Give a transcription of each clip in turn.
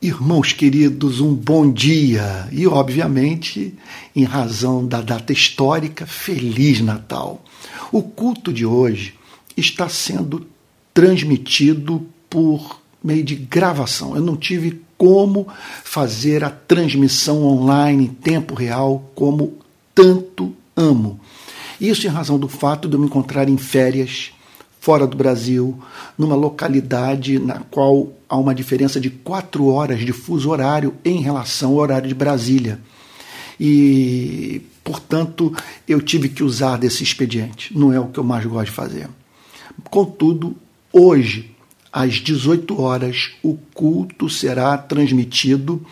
Irmãos queridos, um bom dia e, obviamente, em razão da data histórica, Feliz Natal. O culto de hoje está sendo transmitido por meio de gravação. Eu não tive como fazer a transmissão online em tempo real como tanto amo. Isso em razão do fato de eu me encontrar em férias fora do Brasil, numa localidade na qual há uma diferença de quatro horas de fuso horário em relação ao horário de Brasília. E, portanto, eu tive que usar desse expediente. Não é o que eu mais gosto de fazer. Contudo, hoje, às 18 horas, o culto será transmitido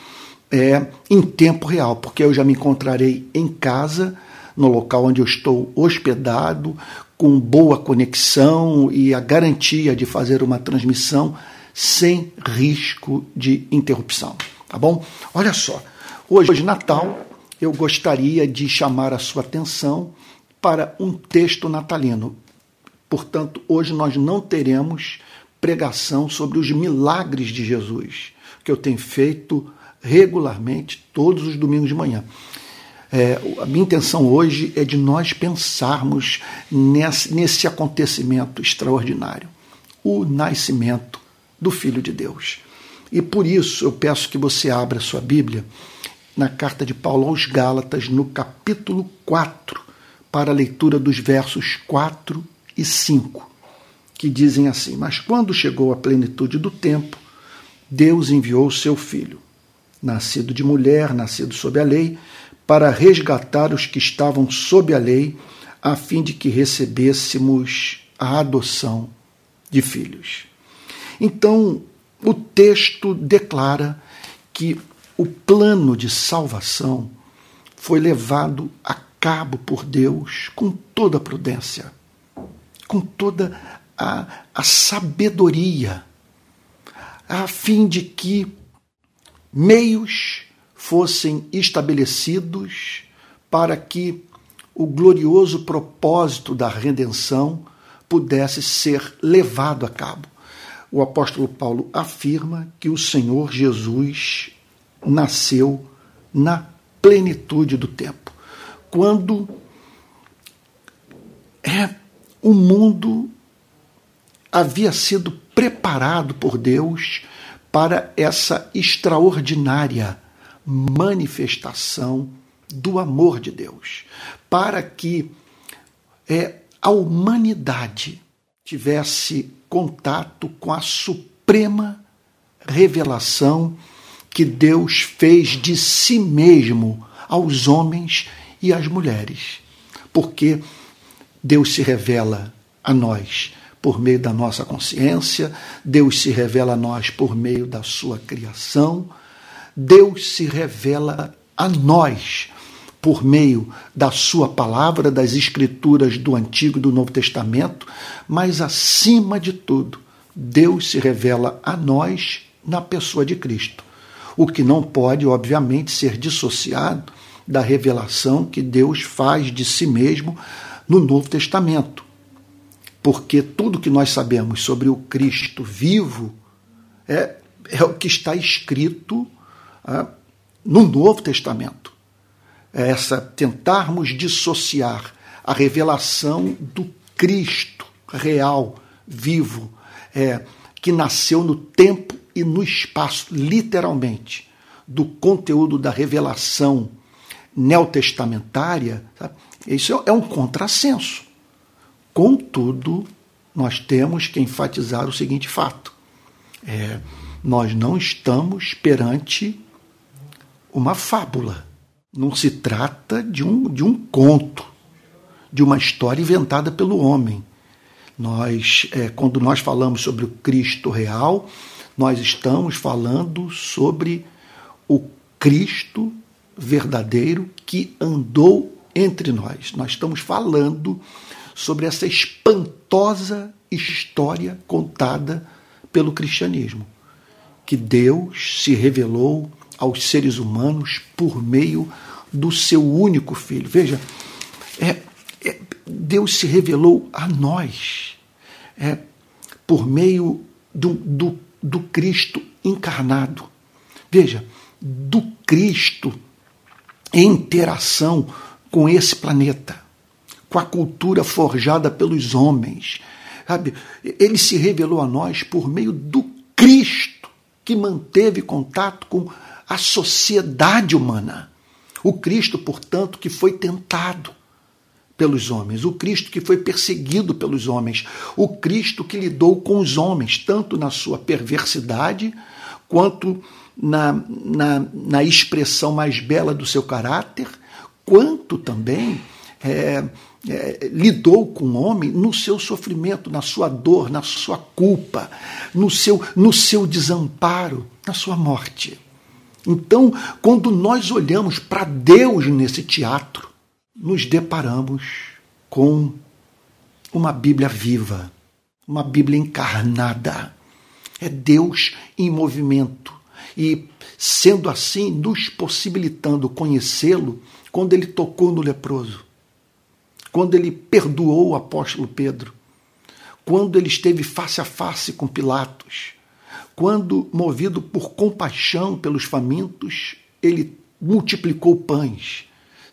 é, em tempo real, porque eu já me encontrarei em casa, no local onde eu estou hospedado, com boa conexão e a garantia de fazer uma transmissão sem risco de interrupção. Tá bom? Olha só, hoje, Natal, eu gostaria de chamar a sua atenção para um texto natalino. Portanto, hoje nós não teremos pregação sobre os milagres de Jesus, que eu tenho feito regularmente todos os domingos de manhã. É, a minha intenção hoje é de nós pensarmos nesse, nesse acontecimento extraordinário, o nascimento do Filho de Deus. E por isso eu peço que você abra sua Bíblia na carta de Paulo aos Gálatas, no capítulo 4, para a leitura dos versos 4 e 5, que dizem assim: Mas quando chegou a plenitude do tempo, Deus enviou o seu filho, nascido de mulher, nascido sob a lei, para resgatar os que estavam sob a lei, a fim de que recebêssemos a adoção de filhos. Então, o texto declara que o plano de salvação foi levado a cabo por Deus com toda a prudência, com toda a, a sabedoria, a fim de que meios fossem estabelecidos para que o glorioso propósito da redenção pudesse ser levado a cabo. O apóstolo Paulo afirma que o Senhor Jesus nasceu na plenitude do tempo, quando é o mundo havia sido preparado por Deus para essa extraordinária manifestação do amor de Deus, para que é, a humanidade tivesse contato com a suprema revelação que Deus fez de si mesmo aos homens e às mulheres. Porque Deus se revela a nós por meio da nossa consciência, Deus se revela a nós por meio da sua criação, Deus se revela a nós por meio da Sua palavra, das Escrituras do Antigo e do Novo Testamento, mas acima de tudo, Deus se revela a nós na pessoa de Cristo. O que não pode, obviamente, ser dissociado da revelação que Deus faz de si mesmo no Novo Testamento. Porque tudo que nós sabemos sobre o Cristo vivo é, é o que está escrito no Novo Testamento. É essa tentarmos dissociar a revelação do Cristo real, vivo, é, que nasceu no tempo e no espaço, literalmente, do conteúdo da revelação neotestamentária, sabe? isso é um contrassenso. Contudo, nós temos que enfatizar o seguinte fato: é, nós não estamos perante uma fábula. Não se trata de um, de um conto, de uma história inventada pelo homem. Nós, é, quando nós falamos sobre o Cristo real, nós estamos falando sobre o Cristo verdadeiro que andou entre nós. Nós estamos falando sobre essa espantosa história contada pelo cristianismo, que Deus se revelou aos seres humanos por meio do seu único filho. Veja, é, é, Deus se revelou a nós é, por meio do, do, do Cristo encarnado, veja, do Cristo em interação com esse planeta, com a cultura forjada pelos homens. Sabe? Ele se revelou a nós por meio do Cristo, que manteve contato com a sociedade humana. O Cristo, portanto, que foi tentado pelos homens, o Cristo que foi perseguido pelos homens, o Cristo que lidou com os homens, tanto na sua perversidade quanto na, na, na expressão mais bela do seu caráter, quanto também é, é, lidou com o homem no seu sofrimento, na sua dor, na sua culpa, no seu, no seu desamparo, na sua morte. Então, quando nós olhamos para Deus nesse teatro, nos deparamos com uma Bíblia viva, uma Bíblia encarnada. É Deus em movimento. E, sendo assim, nos possibilitando conhecê-lo quando ele tocou no leproso, quando ele perdoou o apóstolo Pedro, quando ele esteve face a face com Pilatos, quando, movido por compaixão pelos famintos, ele multiplicou pães.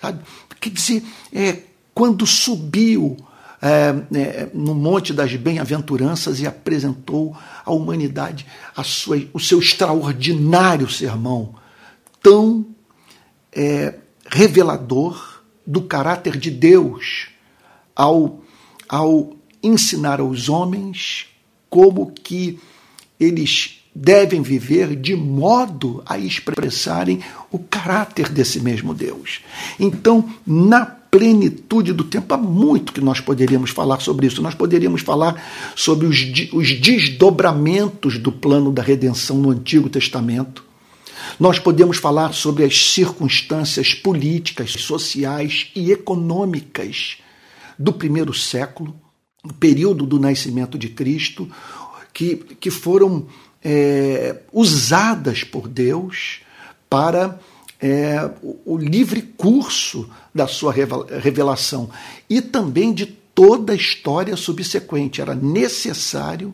Sabe? Quer dizer, é, quando subiu é, é, no Monte das Bem-aventuranças e apresentou à humanidade sua, o seu extraordinário sermão, tão é, revelador do caráter de Deus, ao, ao ensinar aos homens como que eles devem viver de modo a expressarem o caráter desse mesmo Deus. Então, na plenitude do tempo, há muito que nós poderíamos falar sobre isso. Nós poderíamos falar sobre os, os desdobramentos do plano da redenção no Antigo Testamento. Nós podemos falar sobre as circunstâncias políticas, sociais e econômicas do primeiro século, o período do nascimento de Cristo, que, que foram é, usadas por Deus para é, o, o livre curso da sua revelação e também de toda a história subsequente. Era necessário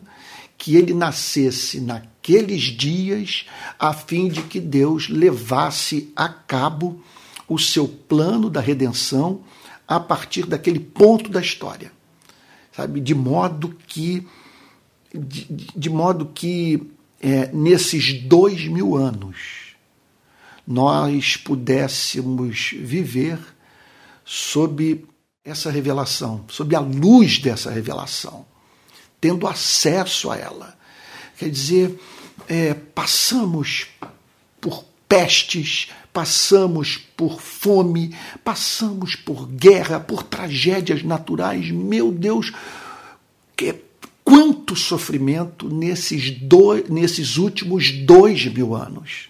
que ele nascesse naqueles dias, a fim de que Deus levasse a cabo o seu plano da redenção a partir daquele ponto da história, sabe, de modo que de, de modo que é, nesses dois mil anos nós pudéssemos viver sob essa revelação, sob a luz dessa revelação, tendo acesso a ela. Quer dizer, é, passamos por pestes, passamos por fome, passamos por guerra, por tragédias naturais. Meu Deus, que quanto sofrimento nesses, dois, nesses últimos dois mil anos.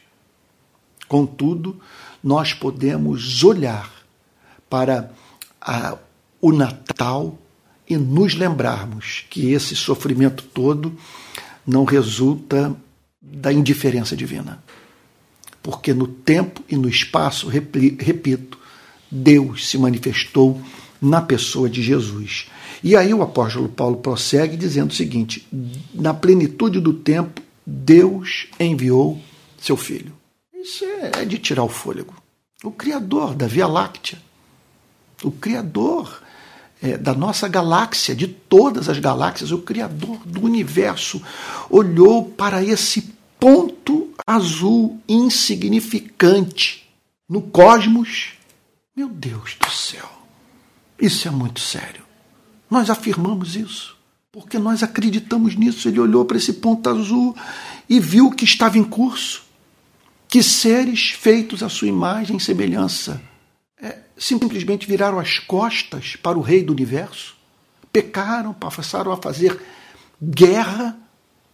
Contudo, nós podemos olhar para a, o Natal e nos lembrarmos que esse sofrimento todo não resulta da indiferença divina. Porque no tempo e no espaço, repito, Deus se manifestou na pessoa de Jesus. E aí o apóstolo Paulo prossegue dizendo o seguinte: na plenitude do tempo, Deus enviou seu filho. Isso é, é de tirar o fôlego. O Criador da Via Láctea, o Criador é, da nossa galáxia, de todas as galáxias, o Criador do universo, olhou para esse ponto azul insignificante no cosmos. Meu Deus do céu, isso é muito sério. Nós afirmamos isso, porque nós acreditamos nisso. Ele olhou para esse ponto azul e viu que estava em curso, que seres feitos à sua imagem e semelhança é, simplesmente viraram as costas para o Rei do Universo, pecaram, passaram a fazer guerra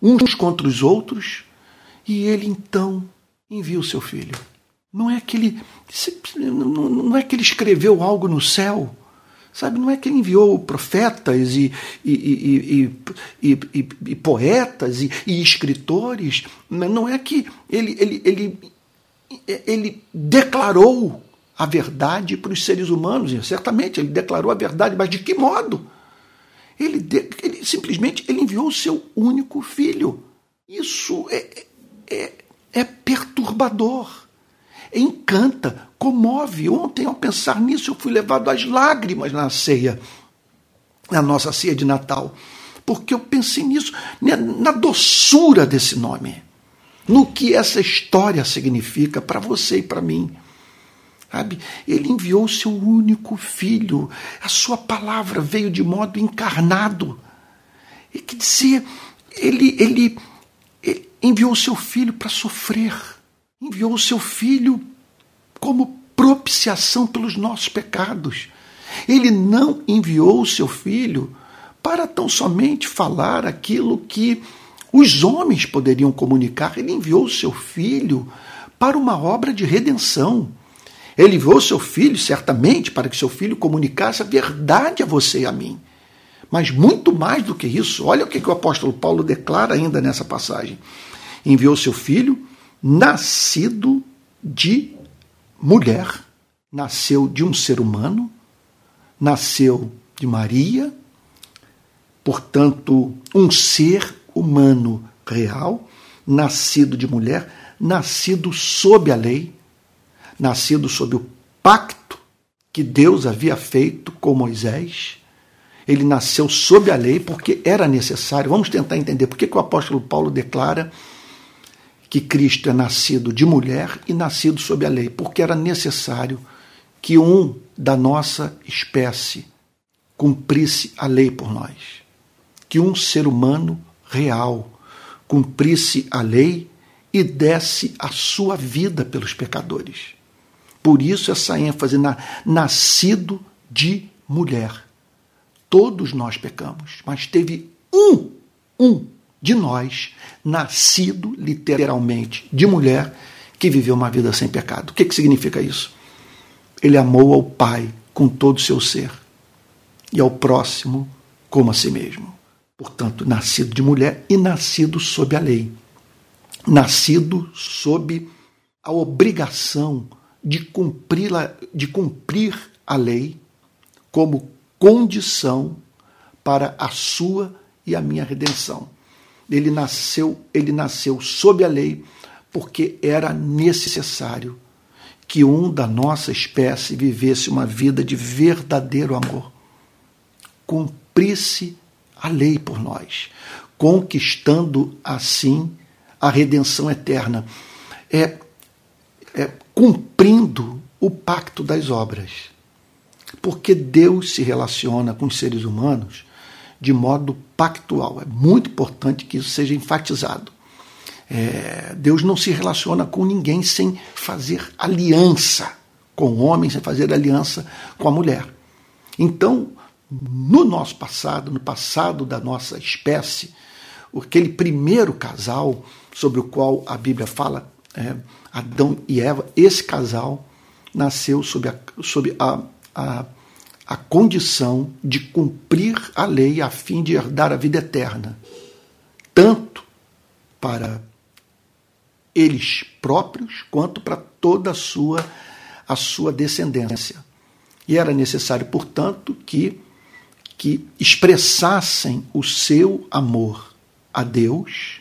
uns contra os outros, e ele então envia o seu filho. Não é que ele, não é que ele escreveu algo no céu Sabe, não é que ele enviou profetas e, e, e, e poetas e, escritores, não é que ele, ele, ele, ele declarou a verdade para os seres humanos, certamente ele declarou a verdade, mas de que modo? Ele, ele simplesmente ele enviou o seu único filho. Isso é, é, é perturbador, encanta, comove. Ontem, ao pensar nisso, eu fui levado às lágrimas na ceia, na nossa ceia de Natal, porque eu pensei nisso, né, na doçura desse nome, no que essa história significa para você e para mim. Sabe? Ele enviou o seu único filho, a sua palavra veio de modo encarnado. E que dizia, ele, ele, ele enviou o seu filho para sofrer, enviou o seu filho como propiciação pelos nossos pecados. Ele não enviou o seu filho para tão somente falar aquilo que os homens poderiam comunicar. Ele enviou o seu filho para uma obra de redenção. Ele enviou seu filho, certamente, para que seu filho comunicasse a verdade a você e a mim. Mas muito mais do que isso, olha o que, que o apóstolo Paulo declara ainda nessa passagem. Enviou seu filho, nascido de mulher, nasceu de um ser humano, nasceu de Maria, portanto, um ser humano real, nascido de mulher, nascido sob a lei, nascido sob o pacto que Deus havia feito com Moisés. Ele nasceu sob a lei porque era necessário. Vamos tentar entender por que, que o apóstolo Paulo declara que Cristo é nascido de mulher e nascido sob a lei, porque era necessário que um da nossa espécie cumprisse a lei por nós, que um ser humano real cumprisse a lei e desse a sua vida pelos pecadores. Por isso essa ênfase na nascido de mulher. Todos nós pecamos, mas teve um, um de nós, nascido literalmente de mulher, que viveu uma vida sem pecado. O que, que significa isso? Ele amou ao Pai com todo o seu ser e ao próximo como a si mesmo. Portanto, nascido de mulher e nascido sob a lei. Nascido sob a obrigação de cumprir, a, de cumprir a lei como condição para a sua e a minha redenção. Ele nasceu, ele nasceu sob a lei porque era necessário que um da nossa espécie vivesse uma vida de verdadeiro amor. Cumprisse a lei por nós, conquistando assim a redenção eterna. É, é cumprindo o pacto das obras. Porque Deus se relaciona com os seres humanos de modo pactual. É muito importante que isso seja enfatizado. É, Deus não se relaciona com ninguém sem fazer aliança com o homem, sem fazer aliança com a mulher. Então, no nosso passado, no passado da nossa espécie, aquele primeiro casal sobre o qual a Bíblia fala, é, Adão e Eva, esse casal nasceu sob a, sob a, a, a condição de cumprir a lei a fim de herdar a vida eterna, tanto para eles próprios quanto para toda a sua, a sua descendência. E era necessário, portanto, que, que expressassem o seu amor a Deus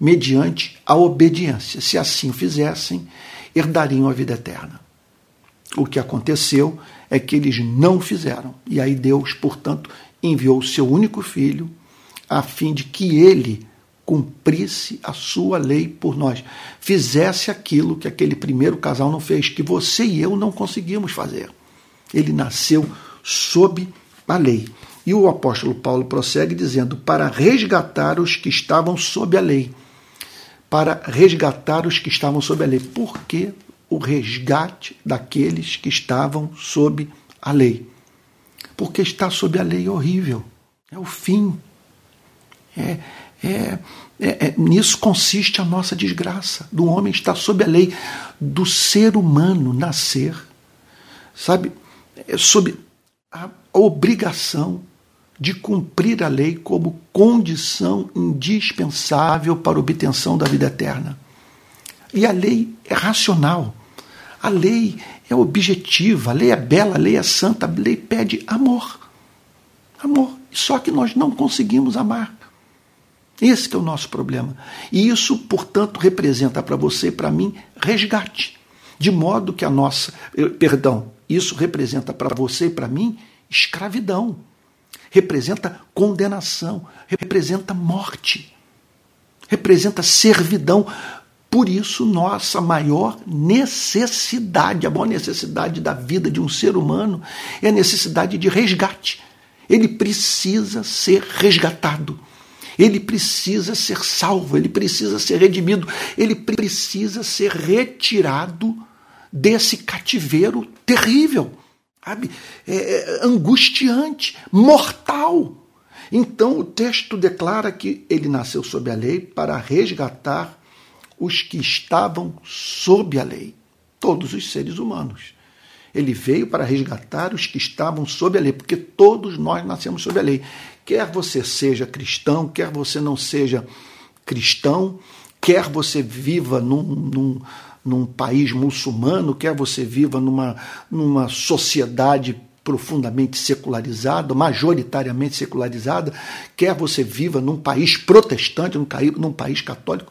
mediante a obediência. Se assim fizessem, herdariam a vida eterna. O que aconteceu é que eles não fizeram. E aí Deus, portanto, enviou o seu único filho a fim de que ele cumprisse a sua lei por nós, fizesse aquilo que aquele primeiro casal não fez, que você e eu não conseguimos fazer. Ele nasceu sob a lei. E o apóstolo Paulo prossegue dizendo: para resgatar os que estavam sob a lei para resgatar os que estavam sob a lei. Por que o resgate daqueles que estavam sob a lei? Porque estar sob a lei é horrível, é o fim. É, é, é, é, nisso consiste a nossa desgraça, do homem estar sob a lei, do ser humano nascer, sabe, é sob a obrigação de cumprir a lei como condição indispensável para a obtenção da vida eterna. E a lei é racional, a lei é objetiva, a lei é bela, a lei é santa, a lei pede amor. Amor. Só que nós não conseguimos amar. Esse é o nosso problema. E isso, portanto, representa para você e para mim resgate. De modo que a nossa, eh, perdão, isso representa para você e para mim escravidão. Representa condenação, representa morte. Representa servidão. Por isso, nossa maior necessidade, a maior necessidade da vida de um ser humano é a necessidade de resgate. Ele precisa ser resgatado. Ele precisa ser salvo, ele precisa ser redimido, ele precisa ser retirado desse cativeiro terrível, sabe? É, é, angustiante, mortal. Então o texto declara que ele nasceu sob a lei para resgatar os que estavam sob a lei, todos os seres humanos. Ele veio para resgatar os que estavam sob a lei, porque todos nós nascemos sob a lei. Quer você seja cristão, quer você não seja cristão, quer você viva num, num, num país muçulmano, quer você viva numa, numa sociedade profundamente secularizada, majoritariamente secularizada, quer você viva num país protestante, num, num país católico,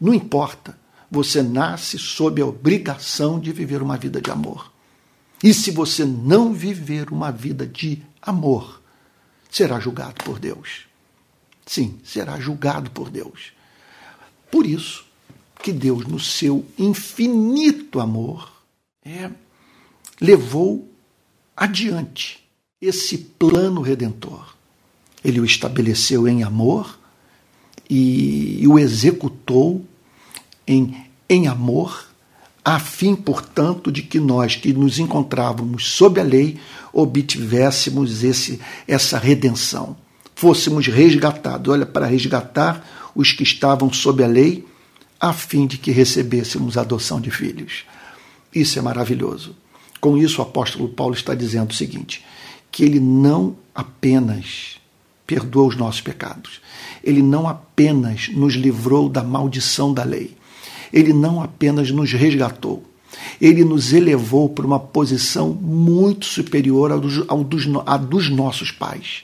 não importa. Você nasce sob a obrigação de viver uma vida de amor. E se você não viver uma vida de amor, será julgado por Deus. Sim, será julgado por Deus. Por isso que Deus, no seu infinito amor, é, levou adiante esse plano redentor. Ele o estabeleceu em amor e, o executou em, em amor, a fim, portanto, de que nós que nos encontrávamos sob a lei obtivéssemos esse, essa redenção, fôssemos resgatados. Olha, para resgatar os que estavam sob a lei, a fim de que recebêssemos a adoção de filhos. Isso é maravilhoso. Com isso, o apóstolo Paulo está dizendo o seguinte: que ele não apenas perdoou os nossos pecados, ele não apenas nos livrou da maldição da lei, ele não apenas nos resgatou, ele nos elevou para uma posição muito superior ao dos, ao dos, à dos nossos pais.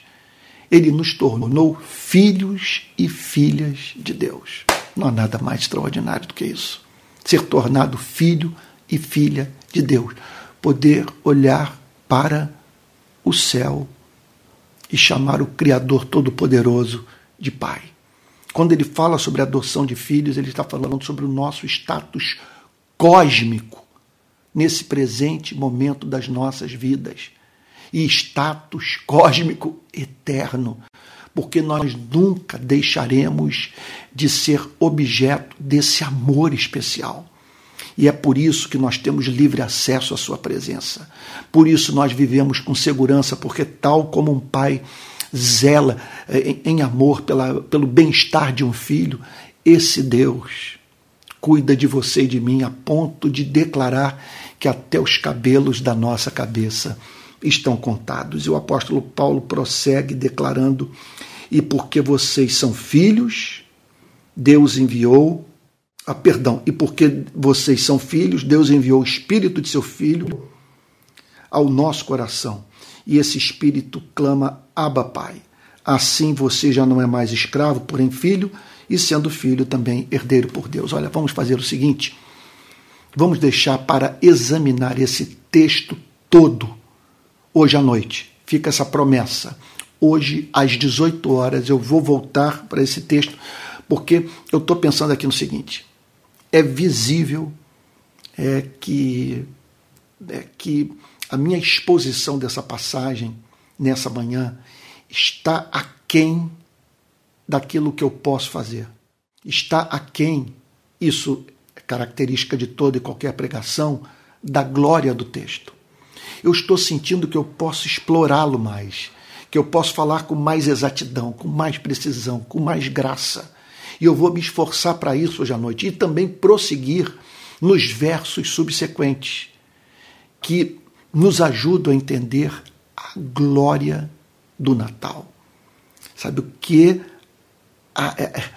Ele nos tornou filhos e filhas de Deus. Não há nada mais extraordinário do que isso. Ser tornado filho e filha de Deus. Poder olhar para o céu e chamar o Criador Todo-Poderoso de Pai. Quando ele fala sobre a adoção de filhos, ele está falando sobre o nosso status cósmico nesse presente momento das nossas vidas e status cósmico eterno, porque nós nunca deixaremos de ser objeto desse amor especial. E é por isso que nós temos livre acesso à Sua presença. Por isso nós vivemos com segurança, porque, tal como um pai zela eh, em, amor pela, pelo bem-estar de um filho, esse Deus cuida de você e de mim a ponto de declarar que até os cabelos da nossa cabeça estão contados. E o apóstolo Paulo prossegue declarando: E porque vocês são filhos, Deus enviou, ah, perdão, e porque vocês são filhos, Deus enviou o espírito de seu filho ao nosso coração. E esse espírito clama: Abba, Pai. Assim você já não é mais escravo, porém filho, e sendo filho também herdeiro por Deus. Olha, vamos fazer o seguinte: vamos deixar para examinar esse texto todo hoje à noite. Fica essa promessa. Hoje, às 18 horas, eu vou voltar para esse texto, porque eu estou pensando aqui no seguinte: é visível é, que, é, que a minha exposição dessa passagem nessa manhã está aquém daquilo que eu posso fazer. Está aquém, isso é característica de toda e qualquer pregação, da glória do texto. Eu estou sentindo que eu posso explorá-lo mais, que eu posso falar com mais exatidão, com mais precisão, com mais graça. E eu vou me esforçar para isso hoje à noite e também prosseguir nos versos subsequentes, que nos ajudam a entender a glória do Natal. Sabe o que a, é, é,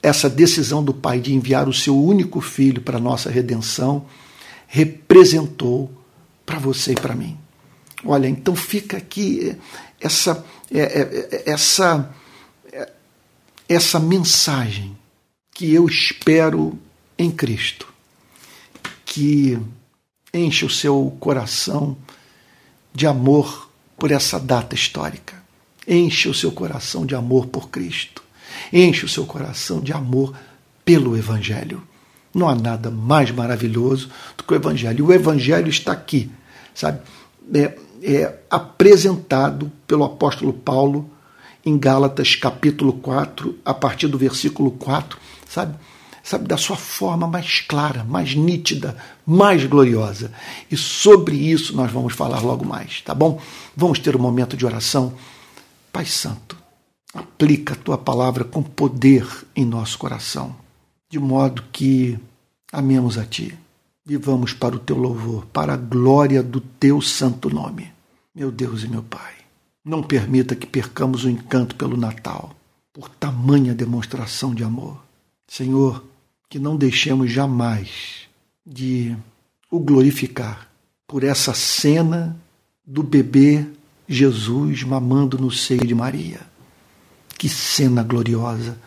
essa decisão do Pai de enviar o seu único filho para a nossa redenção representou para você e para mim. Olha, então fica aqui essa, é, essa essa mensagem que eu espero em Cristo, que enche o seu coração de amor por essa data histórica, enche o seu coração de amor por Cristo, enche o seu coração de amor pelo Evangelho. Não há nada mais maravilhoso do que o Evangelho. O Evangelho está aqui, sabe? É, é apresentado pelo apóstolo Paulo em Gálatas capítulo 4, a partir do versículo 4, sabe? Sabe, da sua forma mais clara, mais nítida, mais gloriosa. E sobre isso nós vamos falar logo mais, tá bom? Vamos ter um momento de oração. Pai Santo, aplica a tua palavra com poder em nosso coração, de modo que amemos a ti. Vivamos para o teu louvor, para a glória do teu santo nome. Meu Deus e meu Pai, não permita que percamos o encanto pelo Natal, por tamanha demonstração de amor. Senhor, que não deixemos jamais de o glorificar por essa cena do bebê Jesus mamando no seio de Maria. Que cena gloriosa!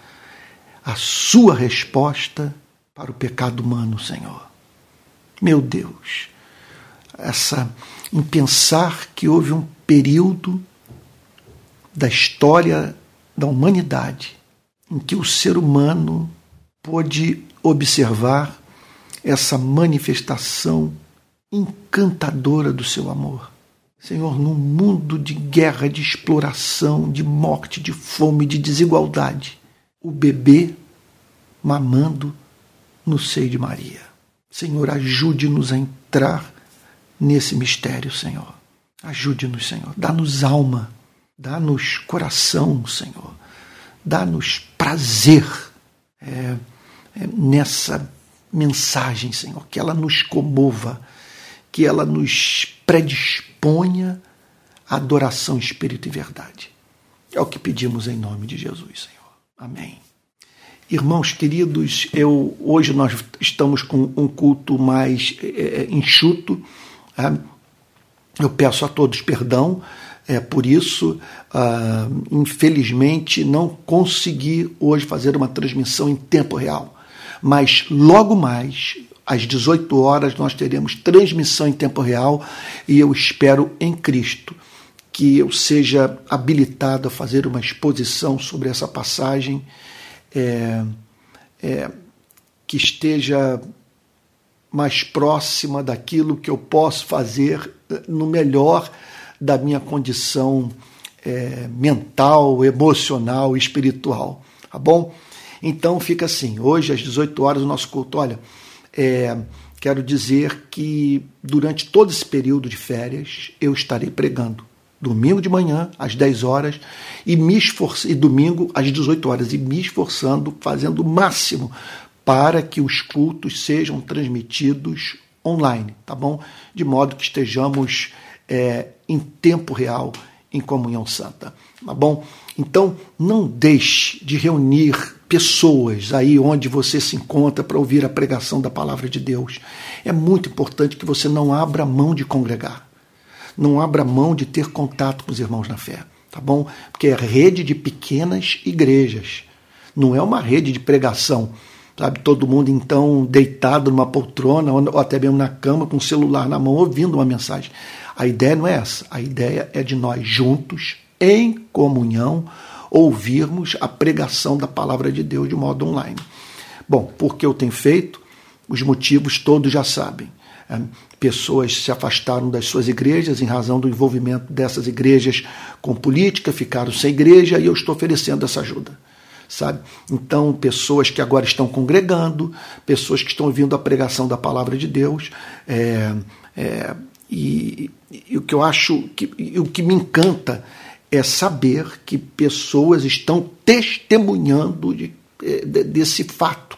A sua resposta para o pecado humano, Senhor. Meu Deus, essa em pensar que houve um período da história da humanidade em que o ser humano pôde observar essa manifestação encantadora do seu amor. Senhor, num mundo de guerra, de exploração, de morte, de fome, de desigualdade, o bebê mamando no seio de Maria. Senhor, ajude-nos a entrar nesse mistério, Senhor. Ajude-nos, Senhor. Dá-nos alma, dá-nos coração, Senhor. Dá-nos prazer. É, é, nessa mensagem, Senhor, que ela nos comova, que ela nos predisponha à adoração, espírito e verdade. É o que pedimos em nome de Jesus, Senhor. Amém. Irmãos queridos, eu hoje nós estamos com um culto mais é, é enxuto. É? Eu peço a todos perdão é, por isso. Ah, infelizmente, não consegui hoje fazer uma transmissão em tempo real mas logo mais, às 18 horas, nós teremos transmissão em tempo real e eu espero em Cristo que eu seja habilitado a fazer uma exposição sobre essa passagem é, é, que esteja mais próxima daquilo que eu posso fazer no melhor da minha condição é, mental, emocional, espiritual. Tá bom? Então fica assim, hoje às 18 horas o nosso culto, olha, é, quero dizer que durante todo esse período de férias eu estarei pregando. Domingo de manhã, às 10 horas, e, me esforce, e domingo às 18 horas, e me esforçando, fazendo o máximo para que os cultos sejam transmitidos online, tá bom? De modo que estejamos é, em tempo real em comunhão santa, tá bom? Então, não deixe de reunir pessoas aí onde você se encontra para ouvir a pregação da palavra de Deus. É muito importante que você não abra mão de congregar, não abra mão de ter contato com os irmãos na fé, tá bom? Porque é rede de pequenas igrejas, não é uma rede de pregação. Sabe, todo mundo então deitado numa poltrona ou até mesmo na cama com o celular na mão ouvindo uma mensagem. A ideia não é essa. A ideia é de nós juntos, em comunhão, ouvirmos a pregação da palavra de Deus de modo online. Bom, porque eu tenho feito, os motivos todos já sabem. É, pessoas se afastaram das suas igrejas em razão do envolvimento dessas igrejas com política, ficaram sem igreja e eu estou oferecendo essa ajuda. Sabe? Então, pessoas que agora estão congregando, pessoas que estão ouvindo a pregação da palavra de Deus, é, é, e, e, o que eu acho, que, o que me encanta é saber que pessoas estão testemunhando de, é, de, desse fato,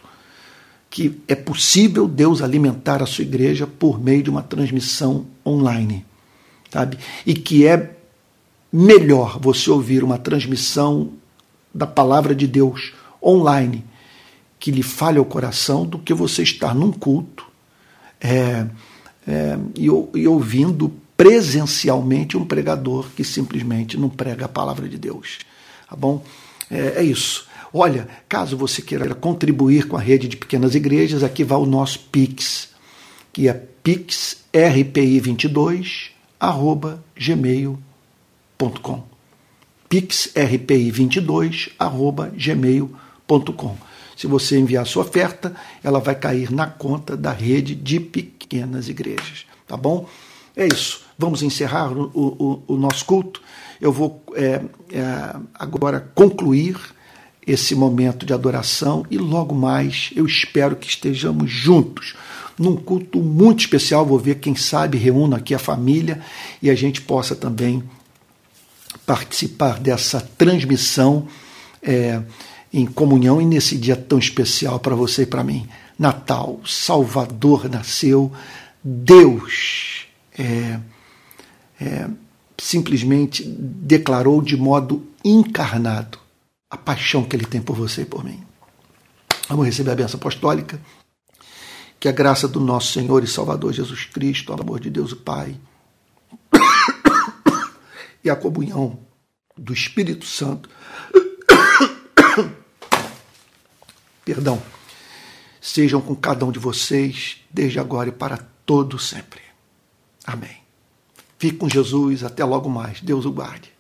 que é possível Deus alimentar a sua igreja por meio de uma transmissão online, sabe? E que é melhor você ouvir uma transmissão da palavra de Deus online que lhe falha o coração do que você estar num culto é, é, e, e ouvindo presencialmente um pregador que simplesmente não prega a palavra de Deus. Tá bom? É, é isso. Olha, caso você queira contribuir com a rede de pequenas igrejas, aqui vai o nosso Pix, que é pixrpi22 arroba gmail.com pixrpi22 arroba gmail.com Se você enviar sua oferta, ela vai cair na conta da rede de pequenas igrejas, tá bom? É isso. Vamos encerrar o, o, o nosso culto. Eu vou é, é, agora concluir esse momento de adoração e logo mais eu espero que estejamos juntos num culto muito especial. Vou ver, quem sabe, reúna aqui a família e a gente possa também participar dessa transmissão é, em comunhão e nesse dia tão especial para você e para mim. Natal, Salvador nasceu, Deus é, é, simplesmente declarou de modo encarnado a paixão que ele tem por você e por mim. Vamos receber a benção apostólica. Que a graça do nosso Senhor e Salvador Jesus Cristo, o amor de Deus o Pai e a comunhão do Espírito Santo, perdão, sejam com cada um de vocês, desde agora e para todo sempre. Amém. Fique com Jesus, até logo mais. Deus o guarde.